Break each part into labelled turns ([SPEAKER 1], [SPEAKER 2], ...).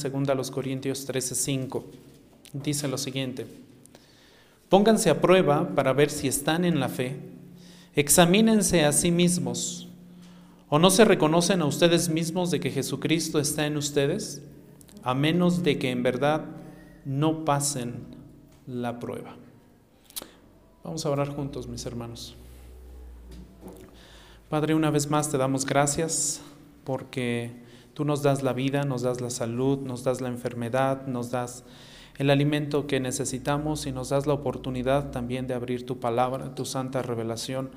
[SPEAKER 1] segunda a los Corintios 13:5. Dice lo siguiente: Pónganse a prueba para ver si están en la fe. Examínense a sí mismos. ¿O no se reconocen a ustedes mismos de que Jesucristo está en ustedes? A menos de que en verdad no pasen la prueba. Vamos a orar juntos, mis hermanos. Padre, una vez más te damos gracias porque tú nos das la vida, nos das la salud, nos das la enfermedad, nos das el alimento que necesitamos y nos das la oportunidad también de abrir tu palabra, tu santa revelación,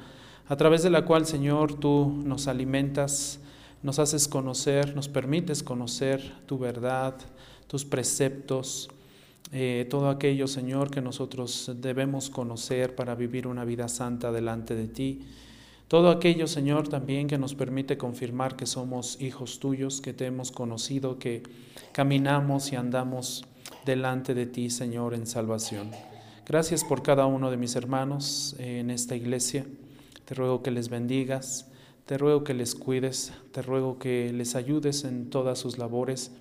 [SPEAKER 1] a través de la cual, Señor, tú nos alimentas, nos haces conocer, nos permites conocer tu verdad, tus preceptos, eh, todo aquello, Señor, que nosotros debemos conocer para vivir una vida santa delante de ti. Todo aquello, Señor, también que nos permite confirmar que somos hijos tuyos, que te hemos conocido, que caminamos y andamos delante de ti, Señor, en salvación. Gracias por cada uno de mis hermanos en esta iglesia. Te ruego que les bendigas, te ruego que les cuides, te ruego que les ayudes en todas sus labores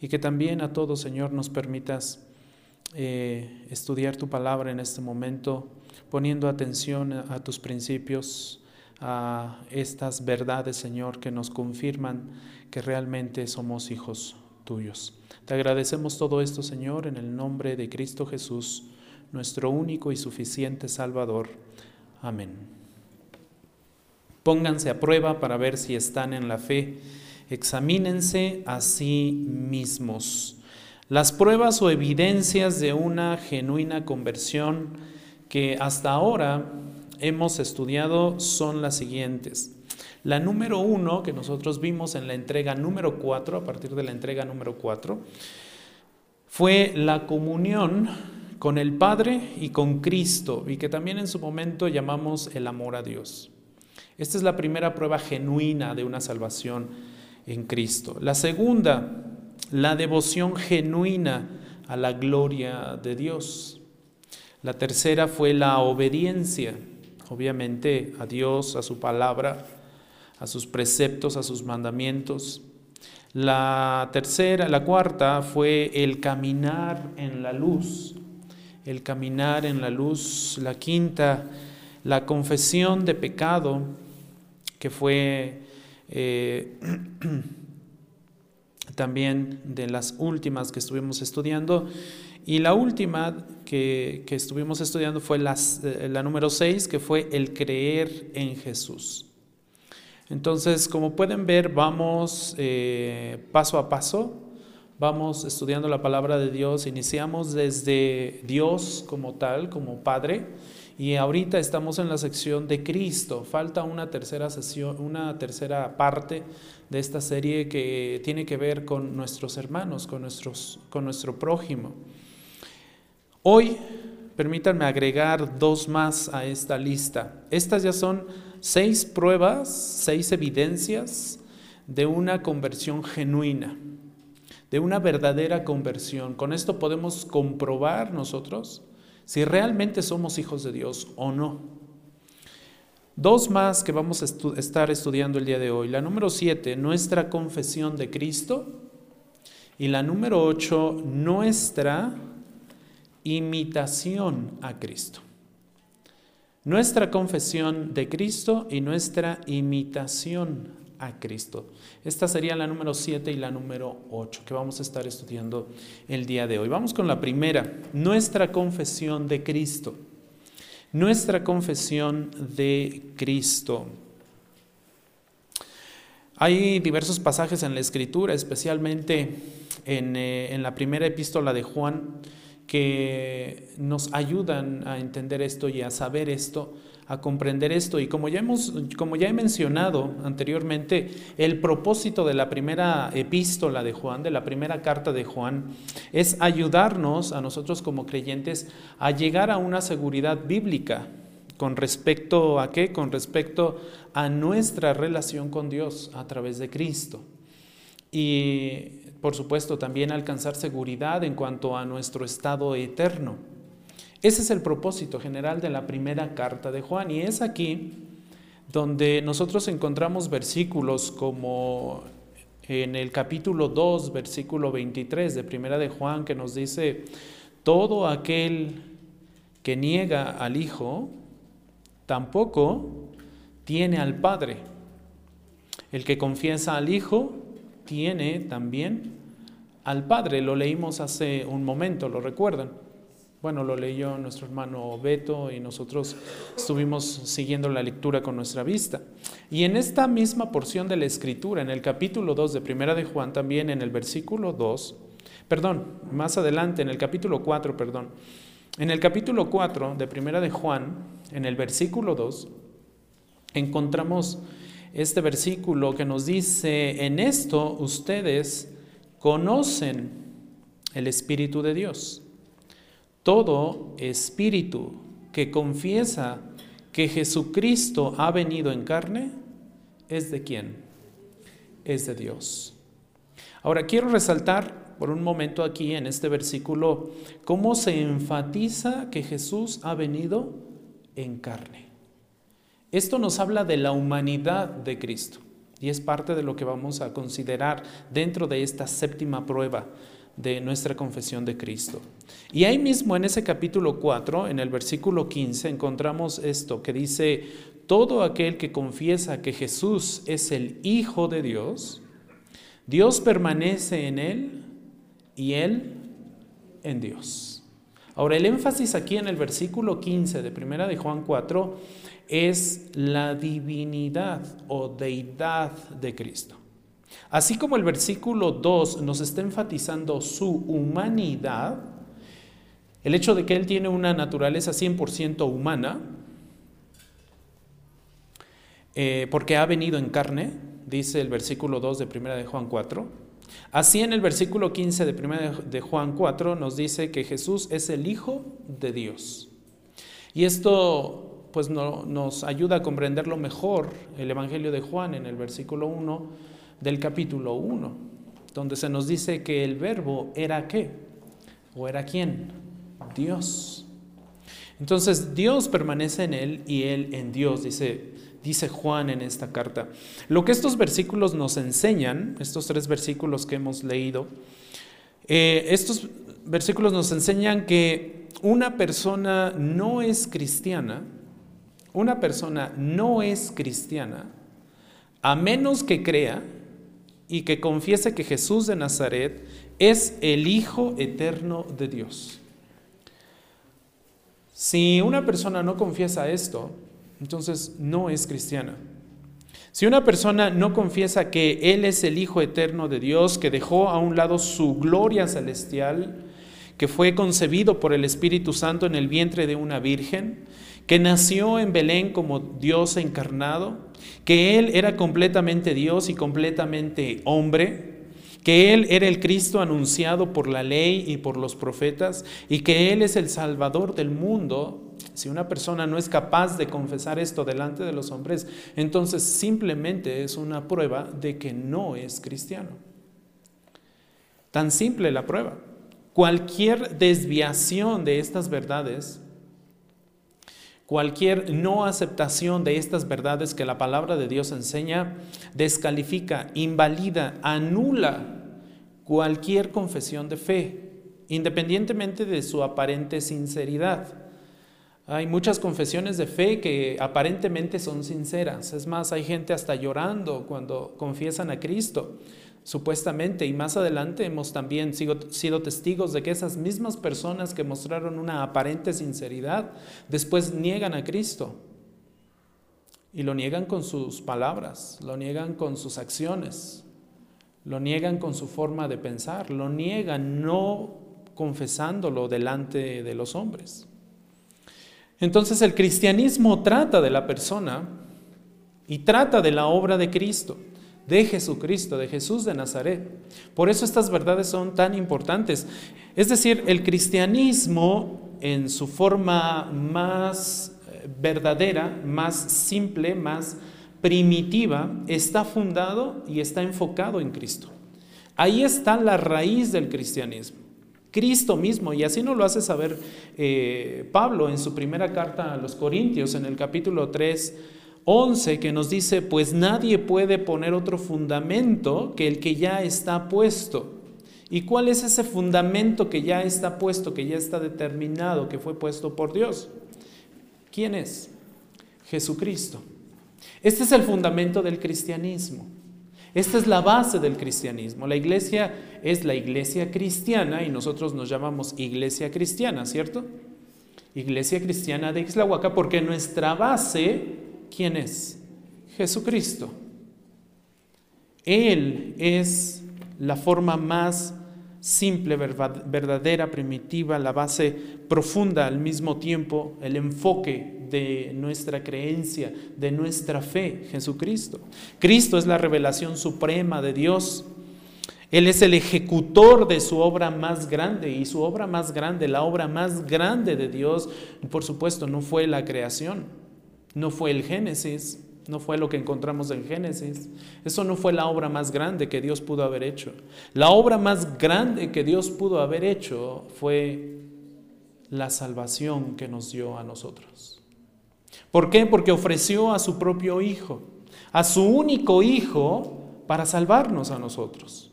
[SPEAKER 1] y que también a todos, Señor, nos permitas eh, estudiar tu palabra en este momento, poniendo atención a tus principios, a estas verdades, Señor, que nos confirman que realmente somos hijos tuyos. Te agradecemos todo esto, Señor, en el nombre de Cristo Jesús, nuestro único y suficiente Salvador. Amén. Pónganse a prueba para ver si están en la fe. Examínense a sí mismos. Las pruebas o evidencias de una genuina conversión que hasta ahora hemos estudiado son las siguientes. La número uno, que nosotros vimos en la entrega número cuatro, a partir de la entrega número cuatro, fue la comunión con el Padre y con Cristo, y que también en su momento llamamos el amor a Dios. Esta es la primera prueba genuina de una salvación en Cristo. La segunda, la devoción genuina a la gloria de Dios. La tercera fue la obediencia obviamente a Dios, a su palabra, a sus preceptos, a sus mandamientos. La tercera, la cuarta fue el caminar en la luz, el caminar en la luz. La quinta, la confesión de pecado, que fue eh, también de las últimas que estuvimos estudiando. Y la última que, estuvimos estudiando fue eh, la número 6, que fue el creer en Jesús. Entonces, como pueden ver, vamos eh, paso a paso, vamos estudiando la palabra de Dios, iniciamos desde Dios como tal, como Padre, y ahorita estamos en la sección de Cristo. Falta una tercera sesión, una tercera parte de esta serie que tiene que ver con nuestros hermanos, con, nuestros, con nuestro prójimo. Hoy, permítanme agregar dos más a esta lista. Estas ya son seis pruebas, seis evidencias de una conversión genuina, de una verdadera conversión. Con esto podemos comprobar nosotros si realmente somos hijos de Dios o no. Dos más que vamos a estar estudiando el día de hoy. La número siete, nuestra confesión de Cristo. Y la número ocho, nuestra imitación a Cristo. Nuestra confesión de Cristo y nuestra imitación a Cristo. Esta sería la número 7 y la número 8 que vamos a estar estudiando el día de hoy. Vamos con la primera, nuestra confesión de Cristo. Nuestra confesión de Cristo. Hay diversos pasajes en la Escritura, especialmente en, eh, en la primera epístola de Juan, que nos ayudan a entender esto y a saber esto, a comprender esto. Y como ya, hemos, como ya he mencionado anteriormente, el propósito de la primera epístola de Juan, de la primera carta de Juan, es ayudarnos a nosotros como creyentes a llegar a una seguridad bíblica. ¿Con respecto a qué? Con respecto a nuestra relación con Dios a través de Cristo. Y por supuesto, también alcanzar seguridad en cuanto a nuestro estado eterno. Ese es el propósito general de la primera carta de Juan y es aquí donde nosotros encontramos versículos como en el capítulo 2, versículo 23 de Primera de Juan, que nos dice, todo aquel que niega al Hijo, tampoco tiene al Padre. El que confiesa al Hijo, tiene también al Padre. Lo leímos hace un momento, ¿lo recuerdan? Bueno, lo leyó nuestro hermano Beto y nosotros estuvimos siguiendo la lectura con nuestra vista. Y en esta misma porción de la escritura, en el capítulo 2 de Primera de Juan, también en el versículo 2, perdón, más adelante, en el capítulo 4, perdón, en el capítulo 4 de Primera de Juan, en el versículo 2, encontramos este versículo que nos dice, en esto ustedes conocen el Espíritu de Dios todo espíritu que confiesa que Jesucristo ha venido en carne, ¿es de quién? Es de Dios. Ahora quiero resaltar por un momento aquí en este versículo cómo se enfatiza que Jesús ha venido en carne. Esto nos habla de la humanidad de Cristo y es parte de lo que vamos a considerar dentro de esta séptima prueba de nuestra confesión de Cristo. Y ahí mismo en ese capítulo 4, en el versículo 15, encontramos esto que dice, todo aquel que confiesa que Jesús es el Hijo de Dios, Dios permanece en él y él en Dios. Ahora, el énfasis aquí en el versículo 15 de Primera de Juan 4 es la divinidad o deidad de Cristo. Así como el versículo 2 nos está enfatizando su humanidad, el hecho de que Él tiene una naturaleza 100% humana, eh, porque ha venido en carne, dice el versículo 2 de 1 de Juan 4. Así en el versículo 15 de 1 de Juan 4 nos dice que Jesús es el Hijo de Dios. Y esto pues nos ayuda a comprenderlo mejor el Evangelio de Juan en el versículo 1 del capítulo 1, donde se nos dice que el verbo era qué, o era quién, Dios. Entonces Dios permanece en él y él en Dios, dice, dice Juan en esta carta. Lo que estos versículos nos enseñan, estos tres versículos que hemos leído, eh, estos versículos nos enseñan que una persona no es cristiana, una persona no es cristiana, a menos que crea y que confiese que Jesús de Nazaret es el Hijo eterno de Dios. Si una persona no confiesa esto, entonces no es cristiana. Si una persona no confiesa que Él es el Hijo eterno de Dios, que dejó a un lado su gloria celestial, que fue concebido por el Espíritu Santo en el vientre de una virgen, que nació en Belén como Dios encarnado, que Él era completamente Dios y completamente hombre, que Él era el Cristo anunciado por la ley y por los profetas, y que Él es el Salvador del mundo, si una persona no es capaz de confesar esto delante de los hombres, entonces simplemente es una prueba de que no es cristiano. Tan simple la prueba. Cualquier desviación de estas verdades Cualquier no aceptación de estas verdades que la palabra de Dios enseña descalifica, invalida, anula cualquier confesión de fe, independientemente de su aparente sinceridad. Hay muchas confesiones de fe que aparentemente son sinceras. Es más, hay gente hasta llorando cuando confiesan a Cristo supuestamente, y más adelante hemos también sido, testigos de que esas mismas personas que mostraron una aparente sinceridad, después niegan a Cristo. Y lo niegan con sus palabras, lo niegan con sus acciones, lo niegan con su forma de pensar, lo niegan no confesándolo delante de los hombres. Entonces el cristianismo trata de la persona y trata de la obra de Cristo de Jesucristo, de Jesús de Nazaret. Por eso estas verdades son tan importantes. Es decir, el cristianismo en su forma más eh, verdadera, más simple, más primitiva, está fundado y está enfocado en Cristo. Ahí está la raíz del cristianismo. Cristo mismo, y así nos lo hace saber eh, Pablo en su primera carta a los Corintios, en el capítulo 3, 11 que nos dice, pues nadie puede poner otro fundamento que el que ya está puesto. ¿Y cuál es ese fundamento que ya está puesto, que ya está determinado, que fue puesto por Dios? ¿Quién es? Jesucristo. Este es el fundamento del cristianismo. Esta es la base del cristianismo. La iglesia es la iglesia cristiana y nosotros nos llamamos iglesia cristiana, ¿cierto? Iglesia cristiana de Ixlahuaca porque nuestra base, ¿quién es? Jesucristo. Él es la forma más simple, verdadera, primitiva, la base profunda al mismo tiempo, el enfoque de nuestra creencia, de nuestra fe, Jesucristo. Cristo es la revelación suprema de Dios. Él es el ejecutor de su obra más grande y su obra más grande, la obra más grande de Dios, por supuesto, no fue la creación, no fue el Génesis, no fue lo que encontramos en Génesis. Eso no fue la obra más grande que Dios pudo haber hecho. La obra más grande que Dios pudo haber hecho fue la salvación que nos dio a nosotros. ¿Por qué? Porque ofreció a su propio Hijo, a su único Hijo, para salvarnos a nosotros.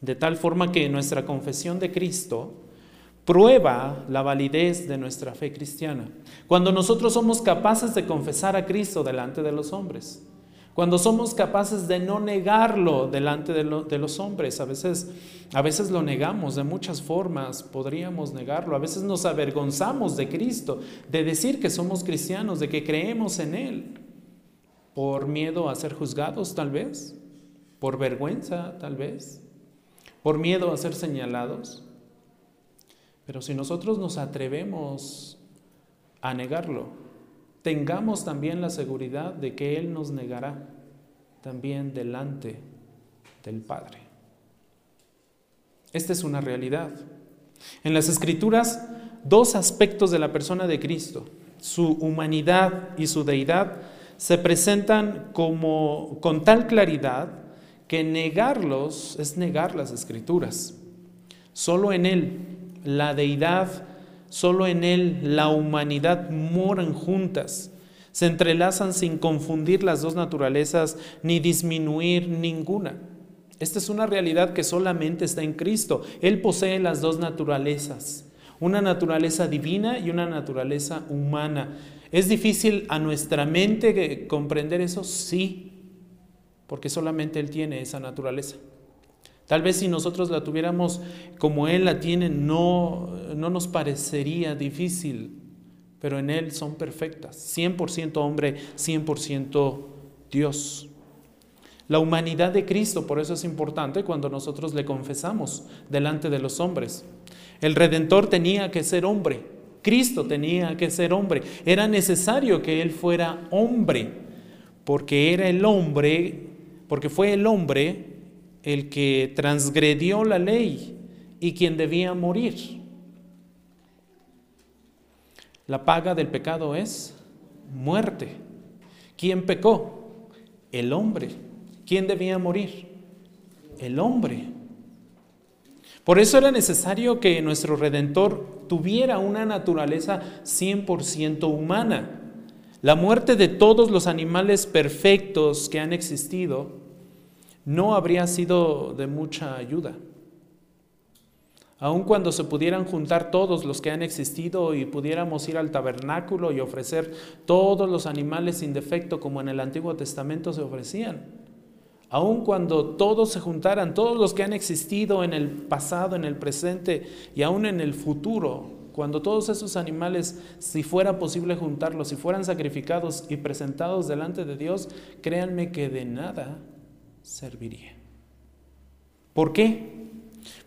[SPEAKER 1] De tal forma que nuestra confesión de Cristo prueba la validez de nuestra fe cristiana. Cuando nosotros somos capaces de confesar a Cristo delante de los hombres, cuando somos capaces de no negarlo delante de, los hombres, a veces, a veces lo negamos de muchas formas, podríamos negarlo, a veces nos avergonzamos de Cristo, de decir que somos cristianos, de que creemos en Él, por miedo a ser juzgados tal vez, por vergüenza tal vez, por miedo a ser señalados. Pero si nosotros nos atrevemos a negarlo, tengamos también la seguridad de que Él nos negará también delante del Padre. Esta es una realidad. En las Escrituras, dos aspectos de la persona de Cristo, su humanidad y su deidad, se presentan como con tal claridad que negarlos es negar las Escrituras. Solo en Él la deidad Solo en Él la humanidad moran juntas, se entrelazan sin confundir las dos naturalezas ni disminuir ninguna. Esta es una realidad que solamente está en Cristo. Él posee las dos naturalezas, una naturaleza divina y una naturaleza humana. ¿Es difícil a nuestra mente comprender eso? Sí, porque solamente Él tiene esa naturaleza. Tal vez si nosotros la tuviéramos como Él la tiene, no, no nos parecería difícil, pero en Él son perfectas. 100% hombre, 100% Dios. La humanidad de Cristo, por eso es importante cuando nosotros le confesamos delante de los hombres. El Redentor tenía que ser hombre, Cristo tenía que ser hombre. Era necesario que Él fuera hombre, porque era el hombre, porque fue el hombre el que transgredió la ley y quien debía morir. La paga del pecado es muerte. ¿Quién pecó? El hombre. ¿Quién debía morir? El hombre. Por eso era necesario que nuestro Redentor tuviera una naturaleza 100% humana. La muerte de todos los animales perfectos que han existido no habría sido de mucha ayuda. Aun cuando se pudieran juntar todos los que han existido y pudiéramos ir al tabernáculo y ofrecer todos los animales sin defecto como en el Antiguo Testamento se ofrecían. Aun cuando todos se juntaran, todos los que han existido en el pasado, en el presente y aún en el futuro, cuando todos esos animales, si fuera posible juntarlos, si fueran sacrificados y presentados delante de Dios, créanme que de nada serviría. ¿Por qué?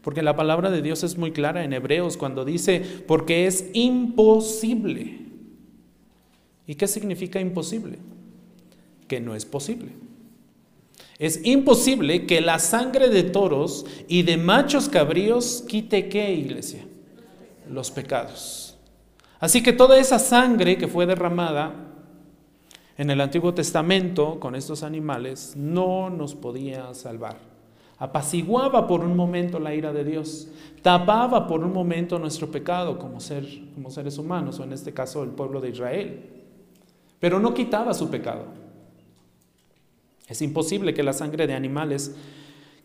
[SPEAKER 1] Porque la palabra de Dios es muy clara en Hebreos cuando dice, porque es imposible. ¿Y qué significa imposible? Que no es posible. Es imposible que la sangre de toros y de machos cabríos quite qué, iglesia? Los pecados. Así que toda esa sangre que fue derramada en el Antiguo Testamento con estos animales no nos podía salvar. Apaciguaba por un momento la ira de Dios, tapaba por un momento nuestro pecado como, como seres humanos, o en este caso el pueblo de Israel. pero no quitaba su pecado. Es imposible que la sangre de animales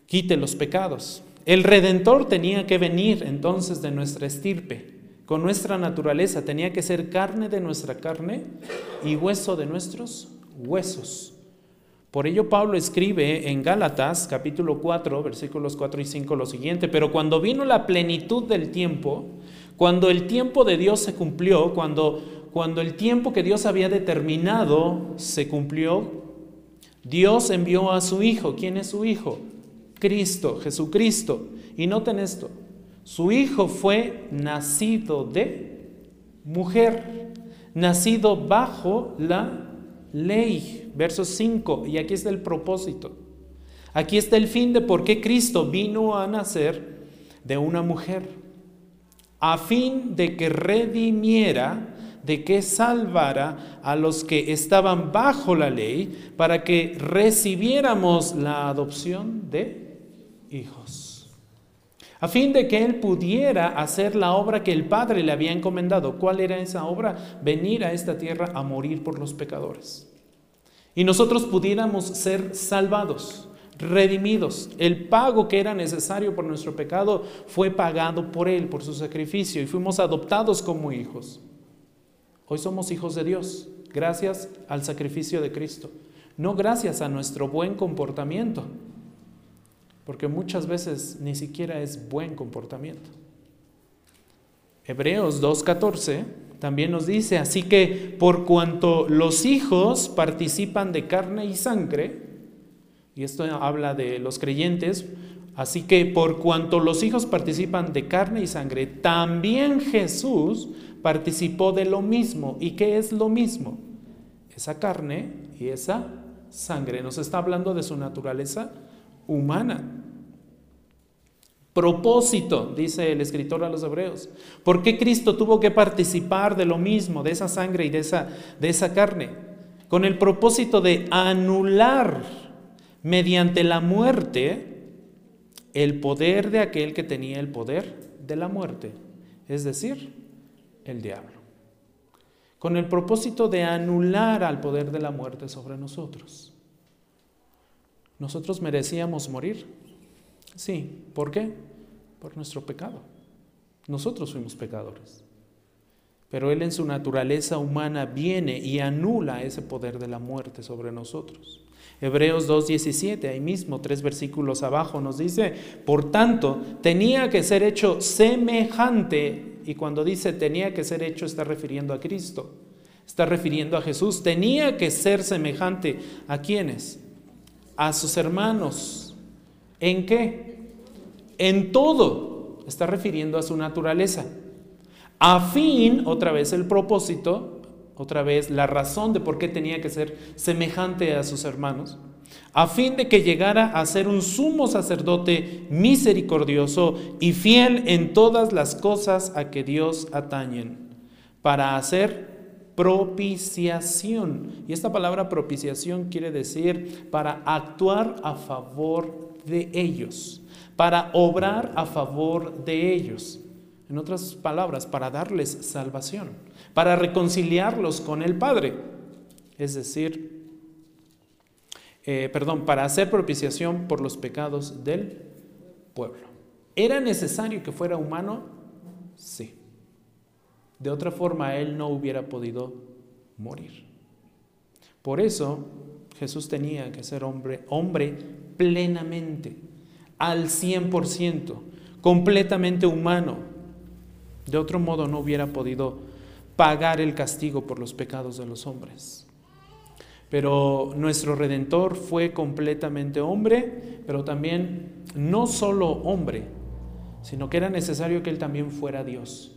[SPEAKER 1] quite los pecados. El redentor tenía que venir entonces de nuestra estirpe, con nuestra naturaleza, tenía que ser carne de nuestra carne y hueso de nuestros huesos. Por ello Pablo escribe en Gálatas capítulo 4, versículos 4 y 5 lo siguiente, pero cuando vino la plenitud del tiempo, cuando el tiempo de Dios se cumplió, cuando, cuando el tiempo que Dios había determinado se cumplió, Dios envió a su Hijo. ¿Quién es su Hijo? Cristo, Jesucristo. Y noten esto, su Hijo fue nacido de mujer, nacido bajo la ley. Verso 5, y aquí está el propósito. Aquí está el fin de por qué Cristo vino a nacer de una mujer, a fin de que redimiera, de que salvara a los que estaban bajo la ley, para que recibiéramos la adopción de hijos. A fin de que Él pudiera hacer la obra que el Padre le había encomendado. ¿Cuál era esa obra? Venir a esta tierra a morir por los pecadores. Y nosotros pudiéramos ser salvados, redimidos. El pago que era necesario por nuestro pecado fue pagado por Él, por su sacrificio, y fuimos adoptados como hijos. Hoy somos hijos de Dios, gracias al sacrificio de Cristo, no gracias a nuestro buen comportamiento, porque muchas veces ni siquiera es buen comportamiento. Hebreos 2.14 también nos dice, así que por cuanto los hijos participan de carne y sangre, y esto habla de los creyentes, así que por cuanto los hijos participan de carne y sangre, también Jesús participó de lo mismo. ¿Y qué es lo mismo? Esa carne y esa sangre. Nos está hablando de su naturaleza humana. Propósito, dice el escritor a los hebreos. ¿Por qué Cristo tuvo que participar de lo mismo, de esa sangre y de esa, de esa carne? Con el propósito de anular mediante la muerte el poder de aquel que tenía el poder de la muerte, es decir, el diablo. Con el propósito de anular al poder de la muerte sobre nosotros. ¿Nosotros merecíamos morir? Sí. ¿Por qué? Por nuestro pecado. Nosotros fuimos pecadores. Pero Él en su naturaleza humana viene y anula ese poder de la muerte sobre nosotros. Hebreos 2.17, ahí mismo, tres versículos abajo, nos dice, por tanto, tenía que ser hecho semejante, y cuando dice tenía que ser hecho, está refiriendo a Cristo, está refiriendo a Jesús, tenía que ser semejante a quienes, a sus hermanos, ¿En qué? En todo. Está refiriendo a su naturaleza. A fin, otra vez el propósito, otra vez la razón de por qué tenía que ser semejante a sus hermanos, a fin de que llegara a ser un sumo sacerdote misericordioso y fiel en todas las cosas a que Dios atañen, para hacer propiciación. Y esta palabra propiciación quiere decir para actuar a favor de ellos, para obrar a favor de ellos. En otras palabras, para darles salvación, para reconciliarlos con el Padre. Es decir, eh, perdón, para hacer propiciación por los pecados del pueblo. ¿Era necesario que fuera humano? Sí. De otra forma, él no hubiera podido morir. Por eso Jesús tenía que ser hombre, hombre plenamente, al 100%, completamente humano. De otro modo no hubiera podido pagar el castigo por los pecados de los hombres. Pero nuestro redentor fue completamente hombre, pero también no solo hombre, sino que era necesario que él también fuera Dios.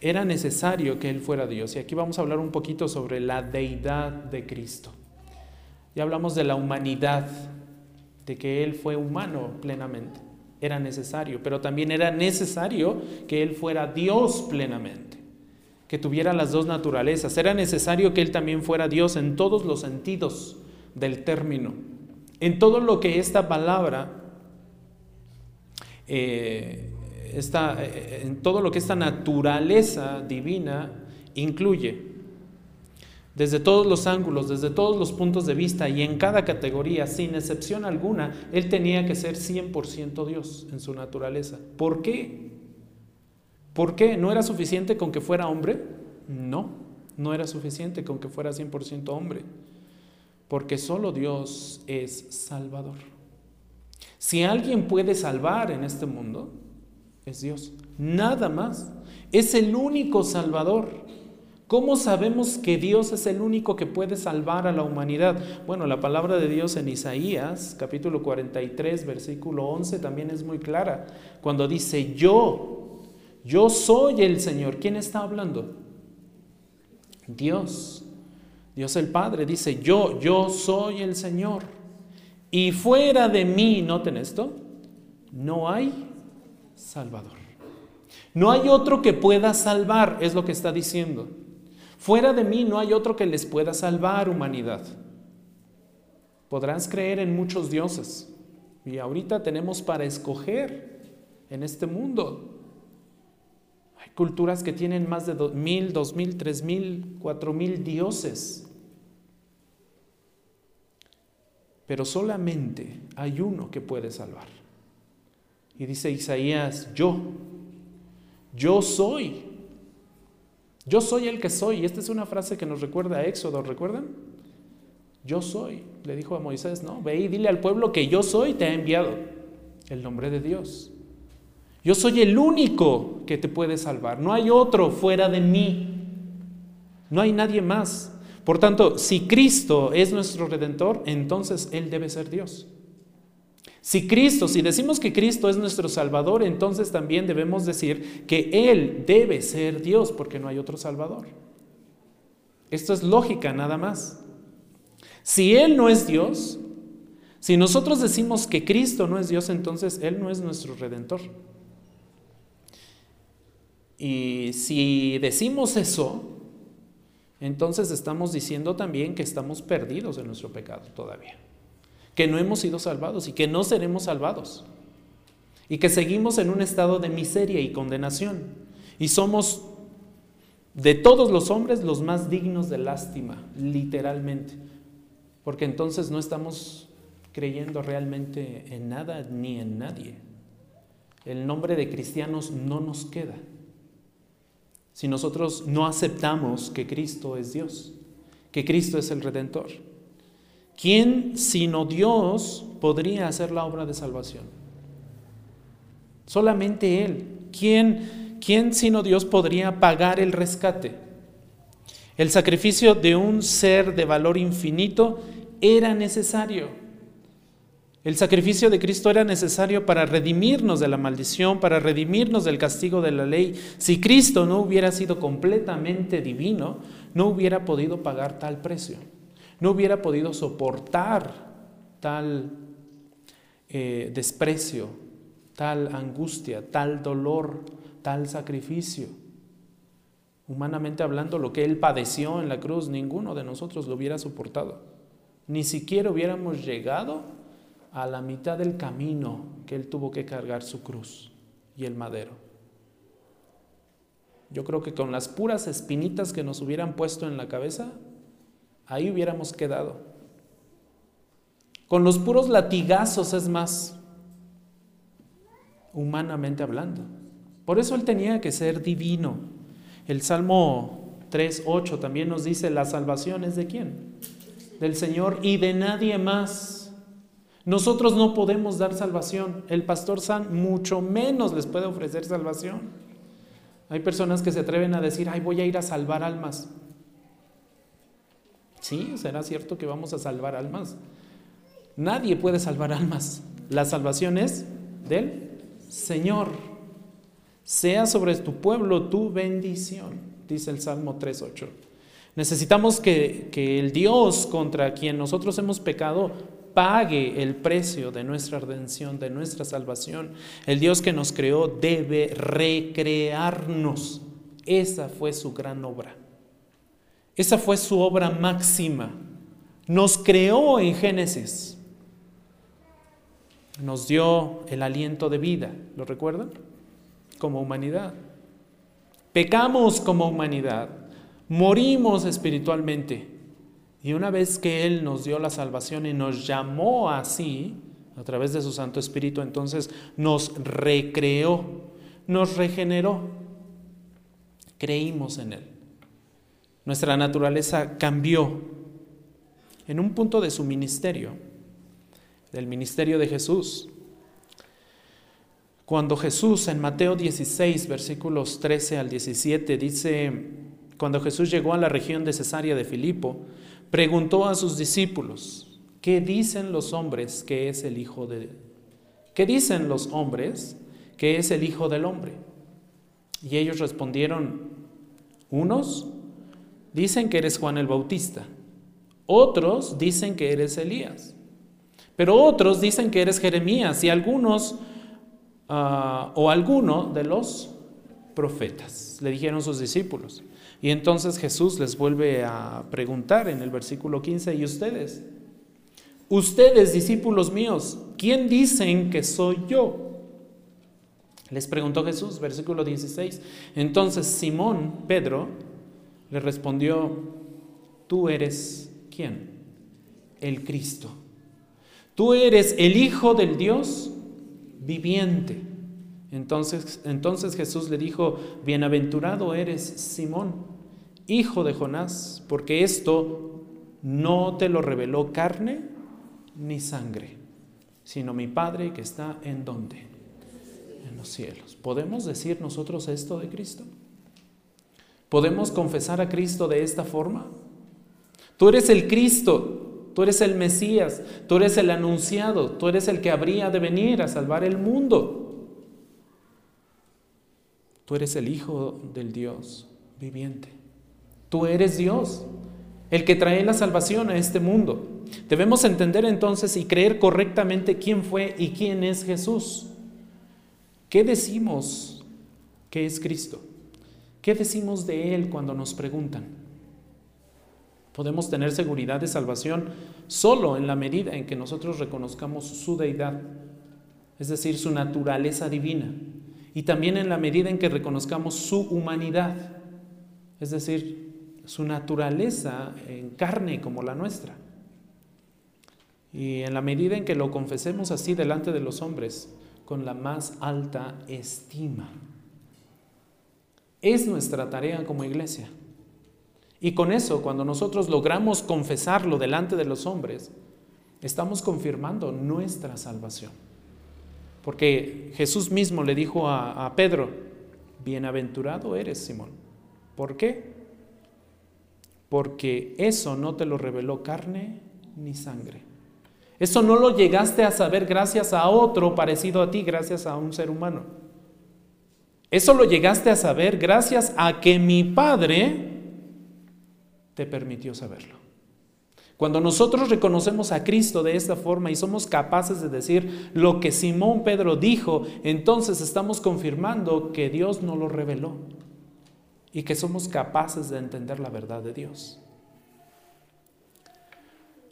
[SPEAKER 1] Era necesario que él fuera Dios. Y aquí vamos a hablar un poquito sobre la deidad de Cristo. Ya hablamos de la humanidad, de que Él fue humano plenamente. Era necesario, pero también era necesario que Él fuera Dios plenamente, que tuviera las dos naturalezas. Era necesario que Él también fuera Dios en todos los sentidos del término, en todo lo que esta palabra, eh, eh, en todo lo que esta naturaleza divina incluye. Desde todos los ángulos, desde todos los puntos de vista y en cada categoría, sin excepción alguna, Él tenía que ser 100% Dios en su naturaleza. ¿Por qué? ¿Por qué? ¿No era suficiente con que fuera hombre? No, no era suficiente con que fuera 100% hombre, porque solo Dios es Salvador. Si alguien puede salvar en este mundo, es Dios, nada más. Es el único Salvador. ¿Cómo sabemos que Dios es el único que puede salvar a la humanidad? Bueno, la palabra de Dios en Isaías, capítulo 43, versículo 11, también es muy clara. Cuando dice, yo, yo soy el Señor. ¿Quién está hablando? Dios. Dios el Padre dice, yo, yo soy el Señor. Y fuera de mí, noten esto, no hay Salvador. No hay otro que pueda salvar, es lo que está diciendo. Fuera de mí no hay otro que les pueda salvar, humanidad. Podrás creer en muchos dioses. Y ahorita tenemos para escoger en este mundo. Hay culturas que tienen más de mil, dos mil, tres mil, cuatro mil dioses. Pero solamente hay uno que puede salvar. Y dice Isaías, yo, yo soy yo soy el que soy. Y esta es una frase que nos recuerda a Éxodo, ¿recuerdan? Yo soy, le dijo a Moisés, ¿no? Ve y dile al pueblo que yo soy, te ha enviado el nombre de Dios. Yo soy el único que te puede salvar. No hay otro fuera de mí. No hay nadie más. Por tanto, si Cristo es nuestro redentor, entonces Él debe ser Dios. Si Cristo, si decimos que Cristo es nuestro Salvador, entonces también debemos decir que Él debe ser Dios porque no hay otro Salvador. Esto es lógica nada más. Si Él no es Dios, si nosotros decimos que Cristo no es Dios, entonces Él no es nuestro redentor. Y si decimos eso, entonces estamos diciendo también que estamos perdidos en nuestro pecado todavía que no hemos sido salvados y que no seremos salvados. Y que seguimos en un estado de miseria y condenación. Y somos de todos los hombres los más dignos de lástima, literalmente. Porque entonces no estamos creyendo realmente en nada ni en nadie. El nombre de cristianos no nos queda. Si nosotros no aceptamos que Cristo es Dios, que Cristo es el Redentor. ¿Quién sino Dios podría hacer la obra de salvación? Solamente Él. ¿Quién, quién sino Dios podría pagar el rescate? El sacrificio de un ser de valor infinito era necesario. El sacrificio de Cristo era necesario para redimirnos de la maldición, para redimirnos del castigo de la ley. Si Cristo no hubiera sido completamente divino, no hubiera podido pagar tal precio no hubiera podido soportar tal eh, desprecio, tal angustia, tal dolor, tal sacrificio. Humanamente hablando, lo que Él padeció en la cruz, ninguno de nosotros lo hubiera soportado. Ni siquiera hubiéramos llegado a la mitad del camino que Él tuvo que cargar su cruz y el madero. Yo creo que con las puras espinitas que nos hubieran puesto en la cabeza, ahí hubiéramos quedado. Con los puros latigazos es más, humanamente hablando. Por eso él tenía que ser divino. El Salmo 3.8 también nos dice, la salvación es de quién? Del Señor y de nadie más. Nosotros no podemos dar salvación. El pastor San mucho menos les puede ofrecer salvación. Hay personas que se atreven a decir, ay, voy a ir a salvar almas. Sí, será cierto que vamos a salvar almas. Nadie puede salvar almas. La salvación es del Señor. Sea sobre tu pueblo tu bendición, dice el Salmo 3.8. Necesitamos que, que el Dios contra quien nosotros hemos pecado pague el precio de nuestra redención, de nuestra salvación. El Dios que nos creó debe recrearnos. Esa fue su gran obra. Esa fue su obra máxima. Nos creó en Génesis. Nos dio el aliento de vida, ¿lo recuerdan? Como humanidad. Pecamos como humanidad. morimos espiritualmente. Y una vez que Él nos dio la salvación y nos llamó así, a través de su Santo Espíritu, entonces nos recreó, nos regeneró. Creímos en Él. Nuestra naturaleza cambió en un punto de su ministerio, del ministerio de Jesús. Cuando Jesús en Mateo 16, versículos 13 al 17, dice, cuando Jesús llegó a la región de Cesarea de Filipo, preguntó a sus discípulos, ¿qué dicen los hombres que es el Hijo de... ¿Qué dicen los hombres que es el Hijo del Hombre? Y ellos respondieron, unos dicen que eres Juan el Bautista, otros dicen que eres Elías, pero otros dicen que eres Jeremías y algunos ah, o alguno de los profetas, le dijeron sus discípulos. Y entonces Jesús les vuelve a preguntar en el versículo 15, ¿y ustedes? Ustedes, discípulos míos, ¿quién dicen que soy yo? Les preguntó Jesús, versículo 16. Entonces Simón, Pedro, le respondió, tú eres quién? El Cristo. Tú eres el Hijo del Dios viviente. Entonces, entonces Jesús le dijo, bienaventurado eres Simón, hijo de Jonás, porque esto no te lo reveló carne ni sangre, sino mi Padre que está en donde? En los cielos. ¿Podemos decir nosotros esto de Cristo? ¿Podemos confesar a Cristo de esta forma? Tú eres el Cristo, tú eres el Mesías, tú eres el anunciado, tú eres el que habría de venir a salvar el mundo. Tú eres el Hijo del Dios viviente. Tú eres Dios, el que trae la salvación a este mundo. Debemos entender entonces y creer correctamente quién fue y quién es Jesús. ¿Qué decimos que es Cristo? ¿Qué decimos de Él cuando nos preguntan? Podemos tener seguridad de salvación solo en la medida en que nosotros reconozcamos su deidad, es decir, su naturaleza divina, y también en la medida en que reconozcamos su humanidad, es decir, su naturaleza en carne como la nuestra. Y en la medida en que lo confesemos así delante de los hombres, con la más alta estima. Es nuestra tarea como iglesia. Y con eso, cuando nosotros logramos confesarlo delante de los hombres, estamos confirmando nuestra salvación. Porque Jesús mismo le dijo a, Pedro, bienaventurado eres, Simón. ¿Por qué? Porque eso no te lo reveló carne ni sangre. Eso no lo llegaste a saber gracias a otro parecido a ti, gracias a un ser humano. Eso lo llegaste a saber gracias a que mi Padre te permitió saberlo. Cuando nosotros reconocemos a Cristo de esta forma y somos capaces de decir lo que Simón Pedro dijo, entonces estamos confirmando que Dios no lo reveló y que somos capaces de entender la verdad de Dios.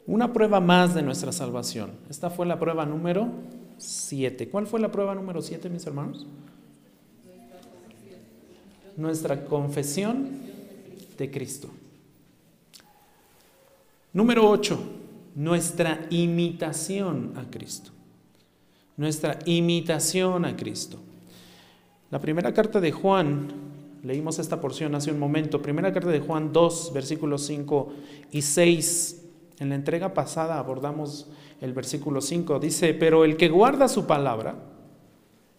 [SPEAKER 1] Una prueba más de nuestra salvación. Esta fue la prueba número 7. ¿Cuál fue la prueba número 7, mis hermanos? Nuestra confesión de Cristo. Número 8, nuestra imitación a Cristo. Nuestra imitación a Cristo. La primera carta de Juan, leímos esta porción hace un momento, primera carta de Juan 2, versículos 5 y 6. En la entrega pasada abordamos el versículo 5. Dice, pero el que guarda su palabra,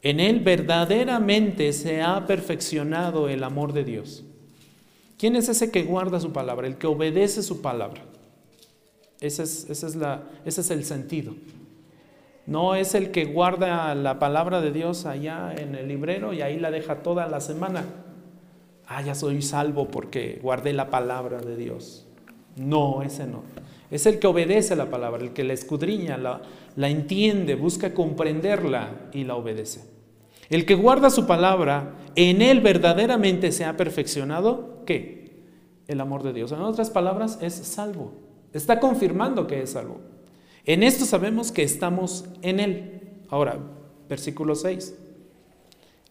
[SPEAKER 1] en él verdaderamente se ha perfeccionado el amor de Dios. ¿Quién es ese que guarda su palabra? El que obedece su palabra. Ese es, es, la, es el sentido. No es el que guarda la palabra de Dios allá en el librero y ahí la deja toda la semana. Ah, ya soy salvo porque guardé la palabra de Dios. No, ese no. Es el que obedece la palabra, el que la escudriña, la, la entiende, busca comprenderla y la obedece. El que guarda su palabra, en él verdaderamente se ha perfeccionado, ¿qué? El amor de Dios. En otras palabras, es salvo. Está confirmando que es salvo. En esto sabemos que estamos en él. Ahora, versículo 6.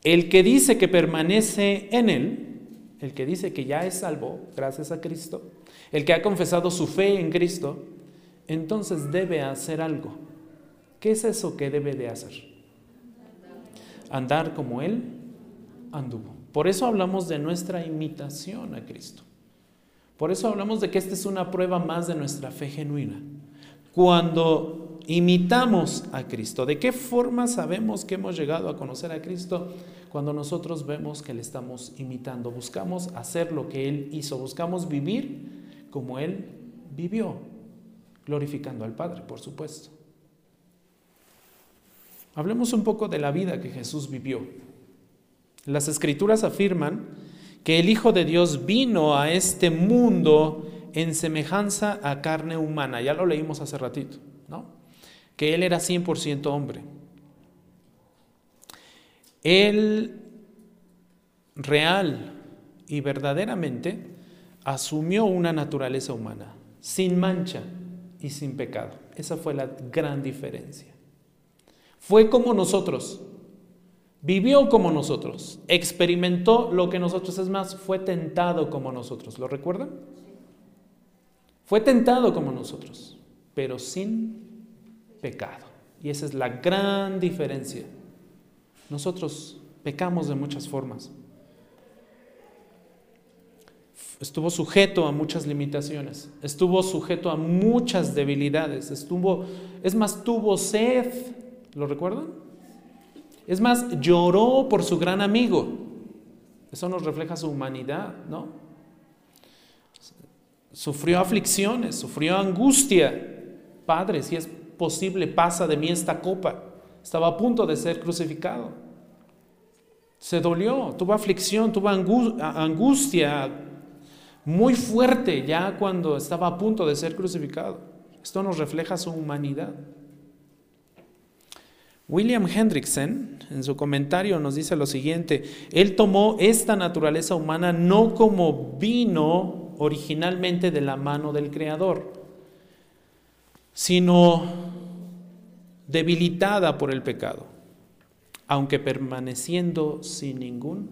[SPEAKER 1] El que dice que permanece en él, el que dice que ya es salvo gracias a Cristo, el que ha confesado su fe en Cristo, entonces debe hacer algo. ¿Qué es eso que debe de hacer? Andar como Él anduvo. Por eso hablamos de nuestra imitación a Cristo. Por eso hablamos de que esta es una prueba más de nuestra fe genuina. Cuando imitamos a Cristo, ¿de qué forma sabemos que hemos llegado a conocer a Cristo? Cuando nosotros vemos que le estamos imitando, buscamos hacer lo que Él hizo, buscamos vivir como Él vivió, glorificando al Padre, por supuesto. Hablemos un poco de la vida que Jesús vivió. Las escrituras afirman que el Hijo de Dios vino a este mundo en semejanza a carne humana. Ya lo leímos hace ratito, ¿no? Que Él era 100% hombre. Él real y verdaderamente asumió una naturaleza humana, sin mancha y sin pecado. Esa fue la gran diferencia. Fue como nosotros, vivió como nosotros, experimentó lo que nosotros, es más, fue tentado como nosotros. ¿Lo recuerdan? Fue tentado como nosotros, pero sin pecado. Y esa es la gran diferencia. Nosotros pecamos de muchas formas. Estuvo sujeto a muchas limitaciones, estuvo sujeto a muchas debilidades, estuvo, es más, tuvo sed, ¿lo recuerdan? Es más, lloró por su gran amigo. Eso nos refleja su humanidad, ¿no? Sufrió aflicciones, sufrió angustia. Padre, si es posible, pasa de mí esta copa. Estaba a punto de ser crucificado. Se dolió, tuvo aflicción, tuvo angustia muy fuerte ya cuando estaba a punto de ser crucificado. Esto nos refleja su humanidad. William Hendrickson, en su comentario, nos dice lo siguiente, él tomó esta naturaleza humana no como vino originalmente de la mano del Creador, sino debilitada por el pecado, aunque permaneciendo sin ningún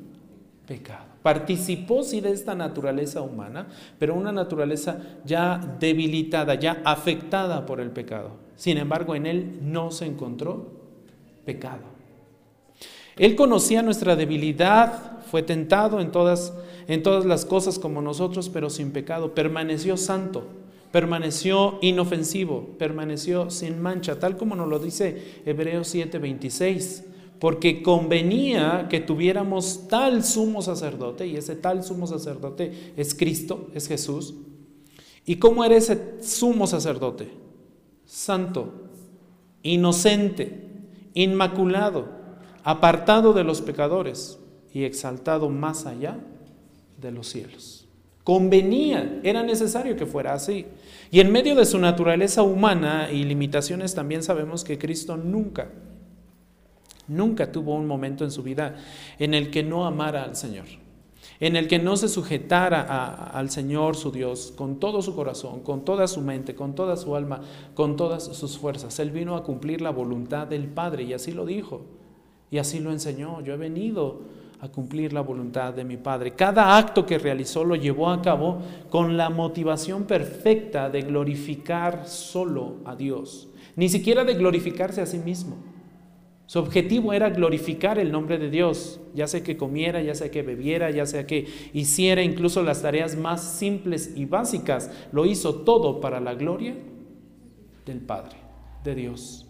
[SPEAKER 1] pecado. Participó sí de esta naturaleza humana, pero una naturaleza ya debilitada, ya afectada por el pecado. Sin embargo, en él no se encontró pecado. Él conocía nuestra debilidad, fue tentado en todas, en todas las cosas como nosotros, pero sin pecado. Permaneció santo, permaneció inofensivo, permaneció sin mancha, tal como nos lo dice Hebreos 7:26, porque convenía que tuviéramos tal sumo sacerdote, y ese tal sumo sacerdote es Cristo, es Jesús. ¿Y cómo era ese sumo sacerdote? Santo, inocente, inmaculado, apartado de los pecadores y exaltado más allá de los cielos. Convenía, era necesario que fuera así. Y en medio de su naturaleza humana y limitaciones también sabemos que Cristo nunca, nunca tuvo un momento en su vida en el que no amara al Señor en el que no se sujetara al Señor su Dios con todo su corazón, con toda su mente, con toda su alma, con todas sus fuerzas. Él vino a cumplir la voluntad del Padre y así lo dijo y así lo enseñó. Yo he venido a cumplir la voluntad de mi Padre. Cada acto que realizó lo llevó a cabo con la motivación perfecta de glorificar solo a Dios, ni siquiera de glorificarse a sí mismo. Su objetivo era glorificar el nombre de Dios, ya sea que comiera, ya sea que bebiera, ya sea que hiciera incluso las tareas más simples y básicas. Lo hizo todo para la gloria del Padre, de Dios.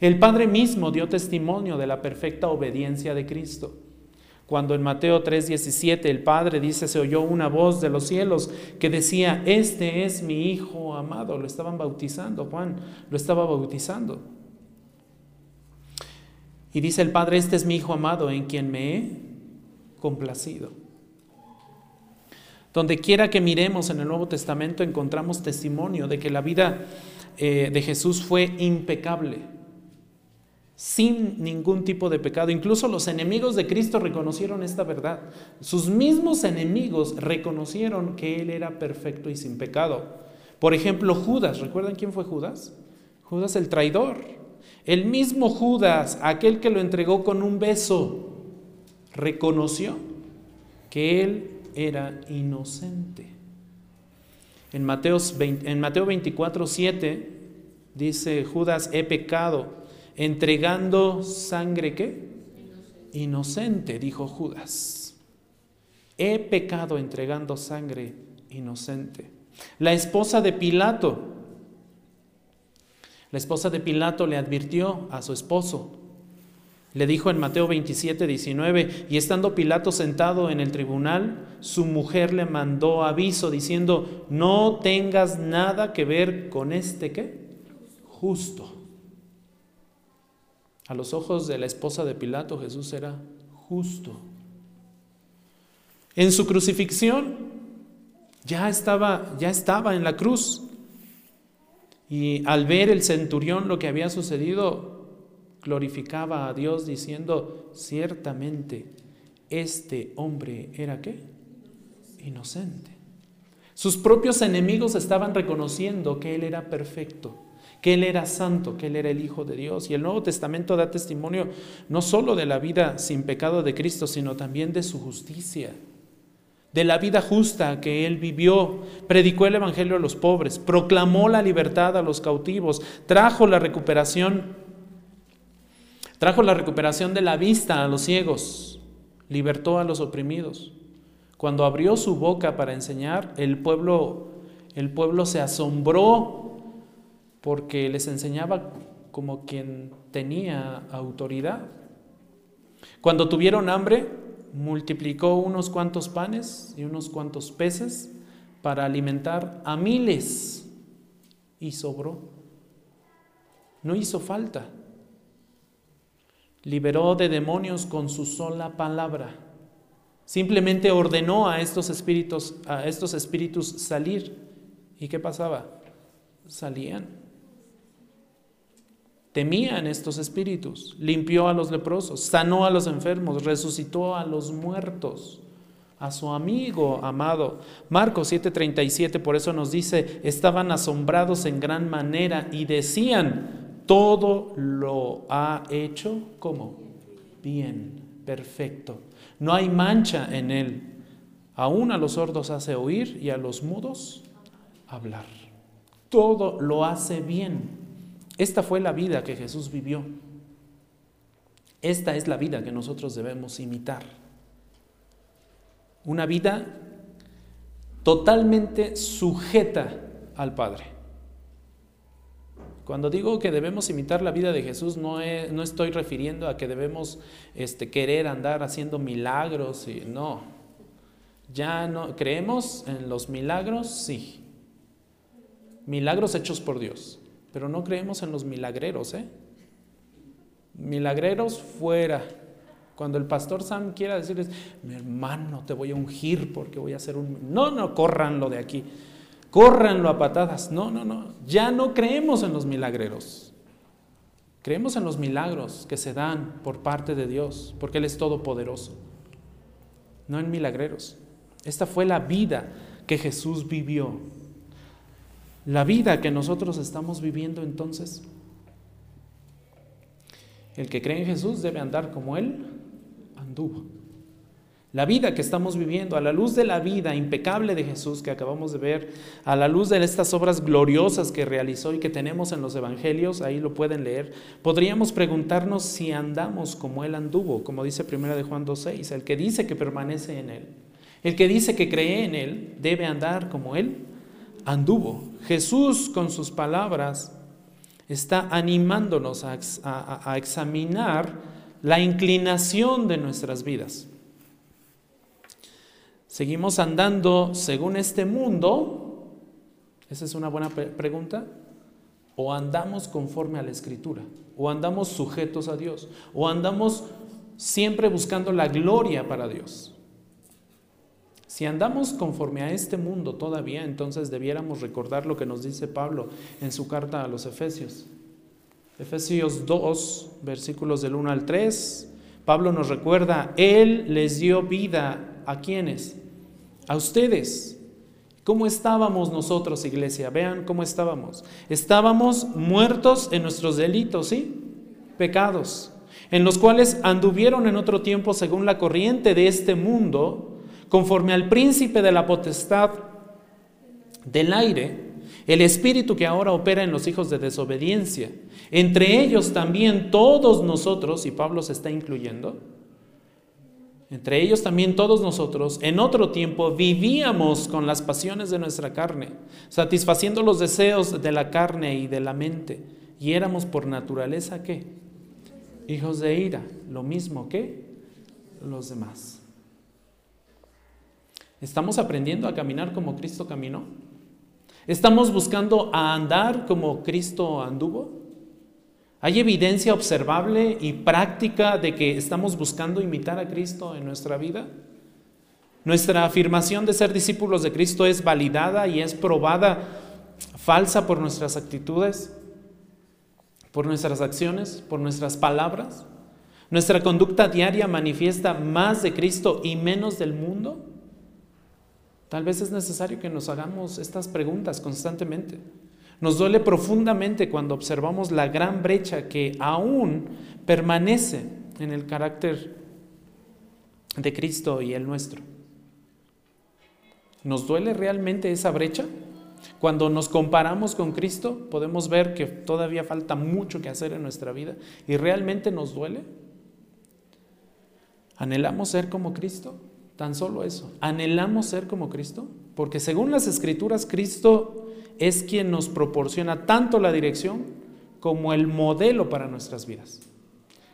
[SPEAKER 1] El Padre mismo dio testimonio de la perfecta obediencia de Cristo. Cuando en Mateo 3:17 el Padre dice, se oyó una voz de los cielos que decía, este es mi Hijo amado, lo estaban bautizando, Juan lo estaba bautizando. Y dice el Padre, este es mi Hijo amado en quien me he complacido. Donde quiera que miremos en el Nuevo Testamento encontramos testimonio de que la vida eh, de Jesús fue impecable, sin ningún tipo de pecado. Incluso los enemigos de Cristo reconocieron esta verdad. Sus mismos enemigos reconocieron que Él era perfecto y sin pecado. Por ejemplo, Judas, ¿recuerdan quién fue Judas? Judas el traidor. El mismo Judas, aquel que lo entregó con un beso, reconoció que él era inocente. En Mateo, en Mateo 24, 7 dice Judas, he pecado, entregando sangre qué? Inocente, dijo Judas. He pecado entregando sangre inocente. La esposa de Pilato, la esposa de Pilato le advirtió a su esposo, le dijo en Mateo 27, 19, y estando Pilato sentado en el tribunal, su mujer le mandó aviso diciendo, no tengas nada que ver con este qué? Justo. A los ojos de la esposa de Pilato Jesús era justo. En su crucifixión ya estaba, ya estaba en la cruz. Y al ver el centurión lo que había sucedido, glorificaba a Dios diciendo, ciertamente, este hombre era qué? Inocente. Sus propios enemigos estaban reconociendo que Él era perfecto, que Él era santo, que Él era el Hijo de Dios. Y el Nuevo Testamento da testimonio no solo de la vida sin pecado de Cristo, sino también de su justicia, de la vida justa que Él vivió, predicó el Evangelio a los pobres, proclamó la libertad a los cautivos, trajo la recuperación Trajo la recuperación de la vista a los ciegos, libertó a los oprimidos. Cuando abrió su boca para enseñar, el pueblo, el pueblo se asombró porque les enseñaba como quien tenía autoridad. Cuando tuvieron hambre, multiplicó unos cuantos panes y unos cuantos peces para alimentar a miles y sobró. No hizo falta liberó de demonios con su sola palabra. Simplemente ordenó a estos espíritus, a estos espíritus salir. ¿Y qué pasaba? Salían. Temían estos espíritus, limpió a los leprosos, sanó a los enfermos, resucitó a los muertos, a su amigo amado. Marcos 7:37 por eso nos dice, estaban asombrados en gran manera y decían, todo lo ha hecho como bien, perfecto. No hay mancha en él. Aún a los sordos hace oír y a los mudos hablar. Todo lo hace bien. Esta fue la vida que Jesús vivió. Esta es la vida que nosotros debemos imitar. Una vida totalmente sujeta al Padre. Cuando digo que debemos imitar la vida de Jesús, no, estoy refiriendo a que debemos este, querer andar haciendo milagros, y, no. Ya no, ¿creemos en los milagros? Sí. Milagros hechos por Dios, pero no creemos en los milagreros, ¿eh? Milagreros fuera. Cuando el pastor Sam quiera decirles, mi hermano, te voy a ungir porque voy a hacer un... No, no, corranlo de aquí córranlo a patadas. No, no, no. Ya no creemos en los milagreros. Creemos en los milagros que se dan por parte de Dios, porque Él es todopoderoso. No en milagreros. Esta fue la vida que Jesús vivió. La vida que nosotros estamos viviendo entonces. El que cree en Jesús debe andar como Él anduvo. La vida que estamos viviendo, a la luz de la vida impecable de Jesús que acabamos de ver, a la luz de estas obras gloriosas que realizó y que tenemos en los evangelios, ahí lo pueden leer, podríamos preguntarnos si andamos como Él anduvo, como dice primera de Juan 2.6, el que dice que permanece en Él, el que dice que cree en Él, debe andar como Él anduvo. Jesús con sus palabras está animándonos a, examinar la inclinación de nuestras vidas. ¿Seguimos andando según este mundo? Esa es una buena pregunta. ¿O andamos conforme a la escritura? ¿O andamos sujetos a Dios? ¿O andamos siempre buscando la gloria para Dios? Si andamos conforme a este mundo todavía, entonces debiéramos recordar lo que nos dice Pablo en su carta a los Efesios. Efesios 2, versículos del 1 al 3. Pablo nos recuerda, Él les dio vida a quienes? A ustedes. ¿Cómo estábamos nosotros, iglesia? Vean cómo estábamos. Estábamos muertos en nuestros delitos, ¿sí? Pecados, en los cuales anduvieron en otro tiempo según la corriente de este mundo, conforme al príncipe de la potestad del aire, el espíritu que ahora opera en los hijos de desobediencia. Entre ellos también todos nosotros, y Pablo se está incluyendo, entre ellos también todos nosotros, en otro tiempo vivíamos con las pasiones de nuestra carne, satisfaciendo los deseos de la carne y de la mente, y éramos por naturaleza qué? Hijos de ira, lo mismo que los demás. ¿Estamos aprendiendo a caminar como Cristo caminó? ¿Estamos buscando a andar como Cristo anduvo? ¿Hay evidencia observable y práctica de que estamos buscando imitar a Cristo en nuestra vida? ¿Nuestra afirmación de ser discípulos de Cristo es validada y es probada falsa por nuestras actitudes, por nuestras acciones, por nuestras palabras? ¿Nuestra conducta diaria manifiesta más de Cristo y menos del mundo? Tal vez es necesario que nos hagamos estas preguntas constantemente. Nos duele profundamente cuando observamos la gran brecha que aún permanece en el carácter de Cristo y el nuestro. ¿Nos duele realmente esa brecha? Cuando nos comparamos con Cristo, podemos ver que todavía falta mucho que hacer en nuestra vida y realmente nos duele. ¿Anhelamos ser como Cristo? Tan solo eso. ¿Anhelamos ser como Cristo? Porque según las escrituras, Cristo es quien nos proporciona tanto la dirección como el modelo para nuestras vidas.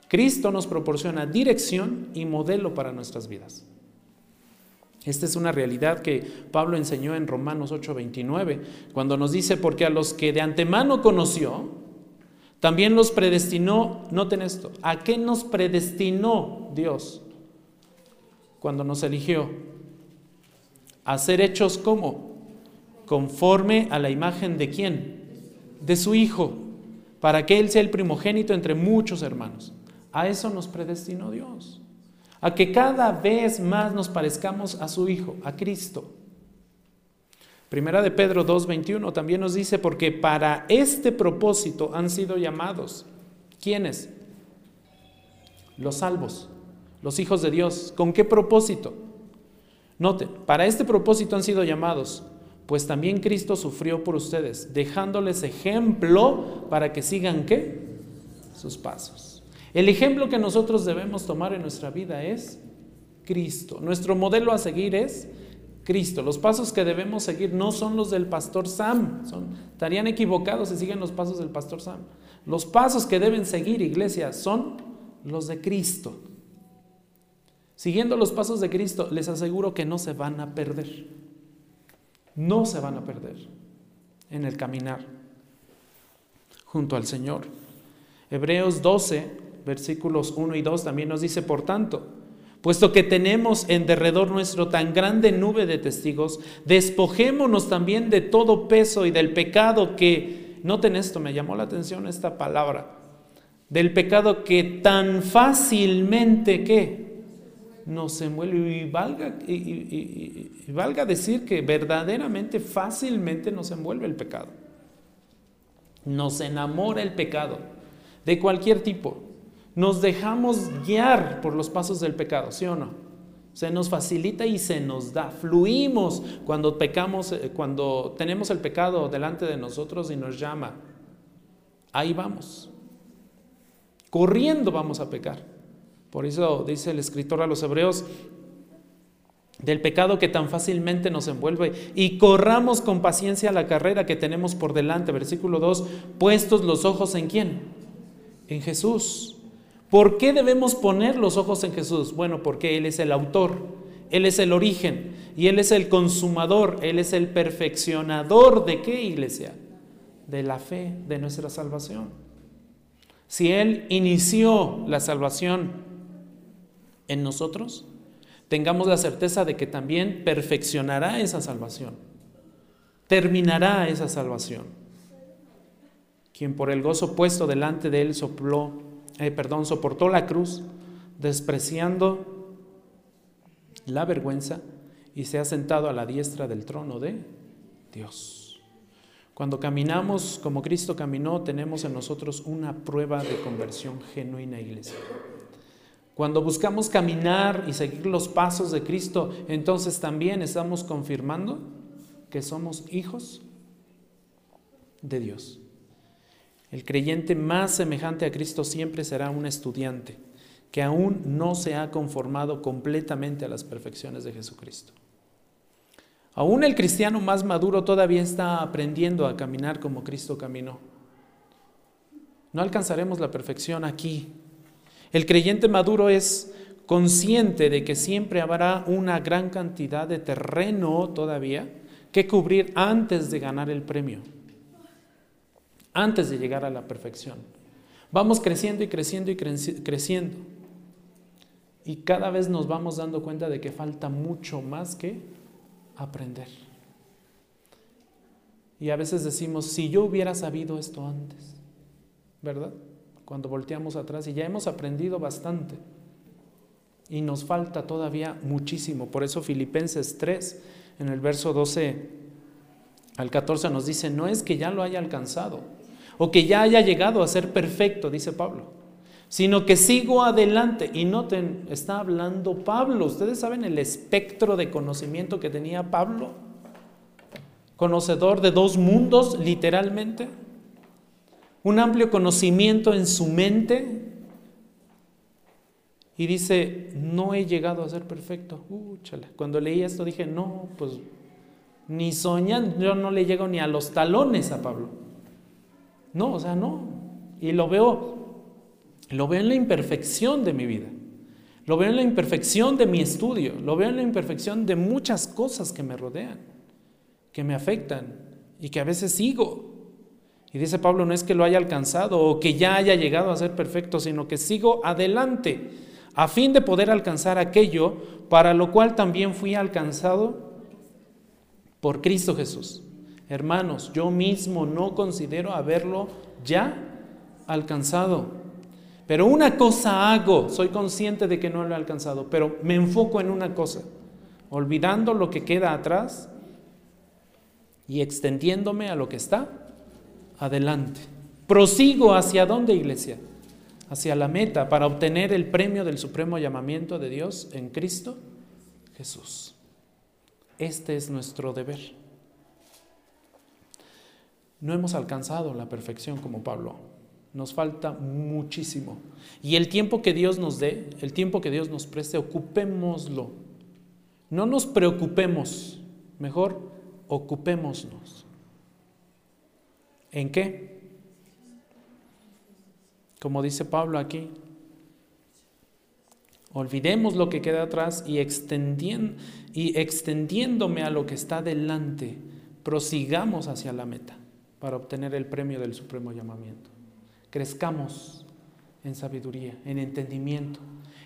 [SPEAKER 1] Cristo nos proporciona dirección y modelo para nuestras vidas. Esta es una realidad que Pablo enseñó en Romanos 8:29, cuando nos dice, porque a los que de antemano conoció, también los predestinó, noten esto, ¿a qué nos predestinó Dios? Cuando nos eligió a ser hechos como conforme a la imagen de quién? De su Hijo, para que Él sea el primogénito entre muchos hermanos. A eso nos predestinó Dios, a que cada vez más nos parezcamos a su Hijo, a Cristo. Primera de Pedro 2.21 también nos dice, porque para este propósito han sido llamados. ¿Quiénes? Los salvos los hijos de Dios. ¿Con qué propósito? Noten, para este propósito han sido llamados, pues también Cristo sufrió por ustedes, dejándoles ejemplo para que sigan qué? Sus pasos. El ejemplo que nosotros debemos tomar en nuestra vida es Cristo. Nuestro modelo a seguir es Cristo. Los pasos que debemos seguir no son los del pastor Sam, son, estarían equivocados si siguen los pasos del pastor Sam. Los pasos que deben seguir, iglesia, son los de Cristo. Siguiendo los pasos de Cristo, les aseguro que no se van a perder. No se van a perder en el caminar junto al Señor. Hebreos 12, versículos 1 y 2 también nos dice, por tanto, puesto que tenemos en derredor nuestro tan grande nube de testigos, despojémonos también de todo peso y del pecado que, noten esto, me llamó la atención esta palabra, del pecado que tan fácilmente que nos envuelve y valga, decir que verdaderamente fácilmente nos envuelve el pecado. Nos enamora el pecado de cualquier tipo. Nos dejamos guiar por los pasos del pecado, ¿sí o no? Se nos facilita y se nos da. Fluimos cuando pecamos, eh, cuando tenemos el pecado delante de nosotros y nos llama. Ahí vamos. Corriendo vamos a pecar. Por eso dice el escritor a los hebreos, del pecado que tan fácilmente nos envuelve y corramos con paciencia la carrera que tenemos por delante. Versículo 2, puestos los ojos en quién? En Jesús. ¿Por qué debemos poner los ojos en Jesús? Bueno, porque Él es el autor, Él es el origen y Él es el consumador, Él es el perfeccionador de qué iglesia? De la fe, de nuestra salvación. Si Él inició la salvación en nosotros, tengamos la certeza de que también perfeccionará esa salvación, terminará esa salvación. Quien por el gozo puesto delante de él sopló, eh, perdón, soportó la cruz, despreciando la vergüenza y se ha sentado a la diestra del trono de Dios. Cuando caminamos como Cristo caminó, tenemos en nosotros una prueba de conversión genuina, iglesia Cuando buscamos caminar y seguir los pasos de Cristo, entonces también estamos confirmando que somos hijos de Dios. El creyente más semejante a Cristo siempre será un estudiante que aún no se ha conformado completamente a las perfecciones de Jesucristo. Aún el cristiano más maduro todavía está aprendiendo a caminar como Cristo caminó. No alcanzaremos la perfección aquí. El creyente maduro es consciente de que siempre habrá una gran cantidad de terreno todavía que cubrir antes de ganar el premio, antes de llegar a la perfección. Vamos creciendo y creciendo y creciendo. Y cada vez nos vamos dando cuenta de que falta mucho más que aprender. Y a veces decimos, si yo hubiera sabido esto antes, ¿verdad? Cuando volteamos atrás y ya hemos aprendido bastante. Y nos falta todavía muchísimo. Por eso Filipenses 3, en el verso 12 al 14 nos dice, no es que ya lo haya alcanzado o que ya haya llegado a ser perfecto, dice Pablo sino que sigo adelante. Y noten, está hablando Pablo. ¿Ustedes saben el espectro de conocimiento que tenía Pablo? Conocedor de dos mundos, literalmente. Un amplio conocimiento en su mente. Y dice, no he llegado a ser perfecto. Cuando leí esto dije, no, pues ni soñan, yo no le llego ni a los talones a Pablo. No, o sea, no. Y lo veo lo veo en la imperfección de mi vida. Lo veo en la imperfección de mi estudio. Lo veo en la imperfección de muchas cosas que me rodean, que me afectan y que a veces sigo. Y dice Pablo, no es que lo haya alcanzado o que ya haya llegado a ser perfecto, sino que sigo adelante a fin de poder alcanzar aquello para lo cual también fui alcanzado por Cristo Jesús. Hermanos, yo mismo no considero haberlo ya alcanzado. Pero una cosa hago, soy consciente de que no lo he alcanzado, pero me enfoco en una cosa, olvidando lo que queda atrás y extendiéndome a lo que está adelante. Prosigo hacia dónde, iglesia? Hacia la meta para obtener el premio del supremo llamamiento de Dios en Cristo Jesús. Este es nuestro deber. No hemos alcanzado la perfección como Pablo nos falta muchísimo. Y el tiempo que Dios nos dé, el tiempo que Dios nos preste, ocupémoslo. No nos preocupemos, mejor ocupémonos. ¿En qué? Como dice Pablo aquí, olvidemos lo que queda atrás y, y extendiéndome a lo que está delante, prosigamos hacia la meta para obtener el premio del supremo llamamiento crezcamos en sabiduría, en entendimiento,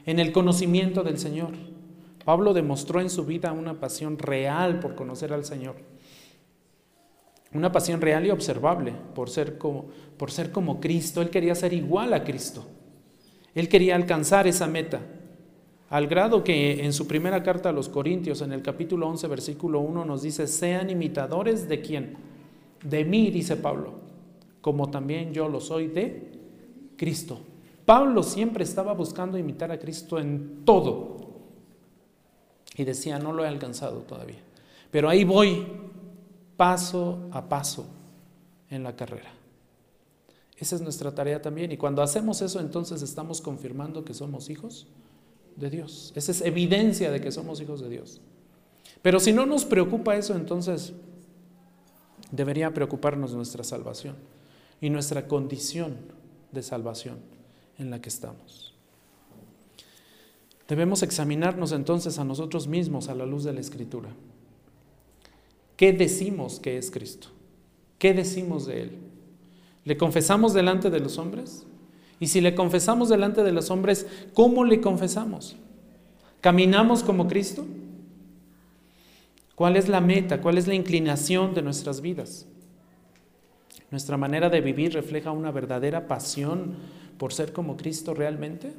[SPEAKER 1] en el conocimiento del Señor. Pablo demostró en su vida una pasión real por conocer al Señor. Una pasión real y observable por ser como, por ser como Cristo. Él quería ser igual a Cristo. Él quería alcanzar esa meta. Al grado que en su primera carta a los Corintios, en el capítulo 11, versículo 1, nos dice, sean imitadores de quién? De mí, dice Pablo como también yo lo soy de Cristo. Pablo siempre estaba buscando imitar a Cristo en todo. Y decía, no lo he alcanzado todavía. Pero ahí voy, paso a paso en la carrera. Esa es nuestra tarea también. Y cuando hacemos eso, entonces estamos confirmando que somos hijos de Dios. Esa es evidencia de que somos hijos de Dios. Pero si no nos preocupa eso, entonces debería preocuparnos nuestra salvación y nuestra condición de salvación en la que estamos. Debemos examinarnos entonces a nosotros mismos a la luz de la Escritura. ¿Qué decimos que es Cristo? ¿Qué decimos de Él? ¿Le confesamos delante de los hombres? Y si le confesamos delante de los hombres, ¿cómo le confesamos? ¿Caminamos como Cristo? ¿Cuál es la meta? ¿Cuál es la inclinación de nuestras vidas? ¿Nuestra manera de vivir refleja una verdadera pasión por ser como Cristo realmente?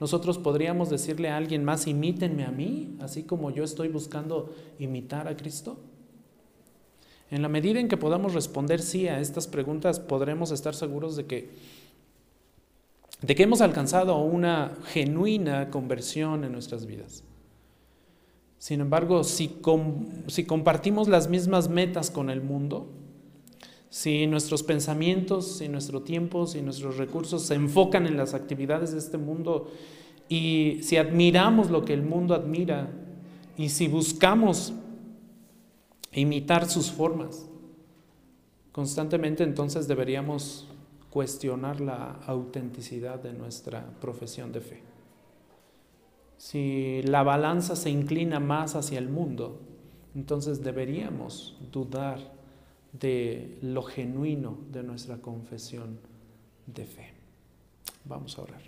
[SPEAKER 1] Nosotros podríamos decirle a alguien más, imítenme a mí, así como yo estoy buscando imitar a Cristo. En la medida en que podamos responder sí a estas preguntas, podremos estar seguros de que de que hemos alcanzado una genuina conversión en nuestras vidas. Sin embargo, si, si compartimos las mismas metas con el mundo, si nuestros pensamientos, si nuestro tiempo, si nuestros recursos se enfocan en las actividades de este mundo y si admiramos lo que el mundo admira y si buscamos imitar sus formas, constantemente entonces deberíamos cuestionar la autenticidad de nuestra profesión de fe. Si la balanza se inclina más hacia el mundo, entonces deberíamos dudar de lo genuino de nuestra confesión de fe. Vamos a orar.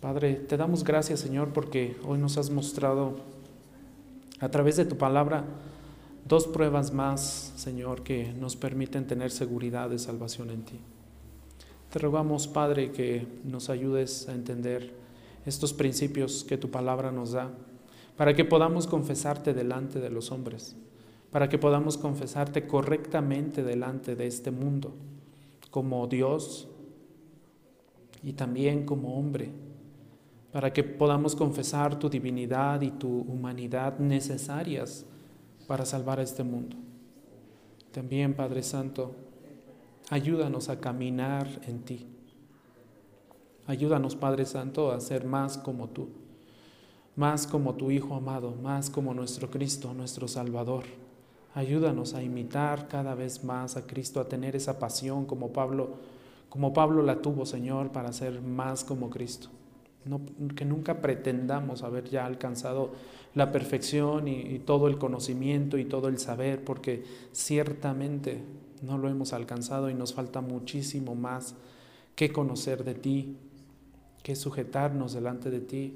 [SPEAKER 1] Padre, te damos gracias Señor porque hoy nos has mostrado a través de tu palabra dos pruebas más, Señor, que nos permiten tener seguridad de salvación en ti. Te rogamos, Padre, que nos ayudes a entender estos principios que tu palabra nos da, para que podamos confesarte delante de los hombres, para que podamos confesarte correctamente delante de este mundo, como Dios y también como hombre, para que podamos confesar tu divinidad y tu humanidad necesarias para salvar a este mundo. También, Padre Santo, Ayúdanos a caminar en ti. Ayúdanos, Padre Santo, a ser más como tú, más como tu Hijo amado, más como nuestro Cristo, nuestro Salvador. Ayúdanos a imitar cada vez más a Cristo, a tener esa pasión como Pablo, como Pablo la tuvo, Señor, para ser más como Cristo. Que nunca pretendamos haber ya alcanzado la perfección y todo el conocimiento y todo el saber, porque ciertamente no lo hemos alcanzado y nos falta muchísimo más que conocer de ti, que sujetarnos delante de ti,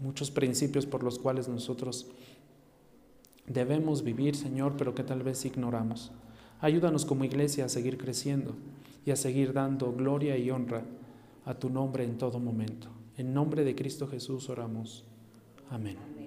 [SPEAKER 1] muchos principios por los cuales nosotros debemos vivir, Señor, pero que tal vez ignoramos. Ayúdanos como iglesia a seguir creciendo y a seguir dando gloria y honra a tu nombre en todo momento. En nombre de Cristo Jesús oramos. Amén.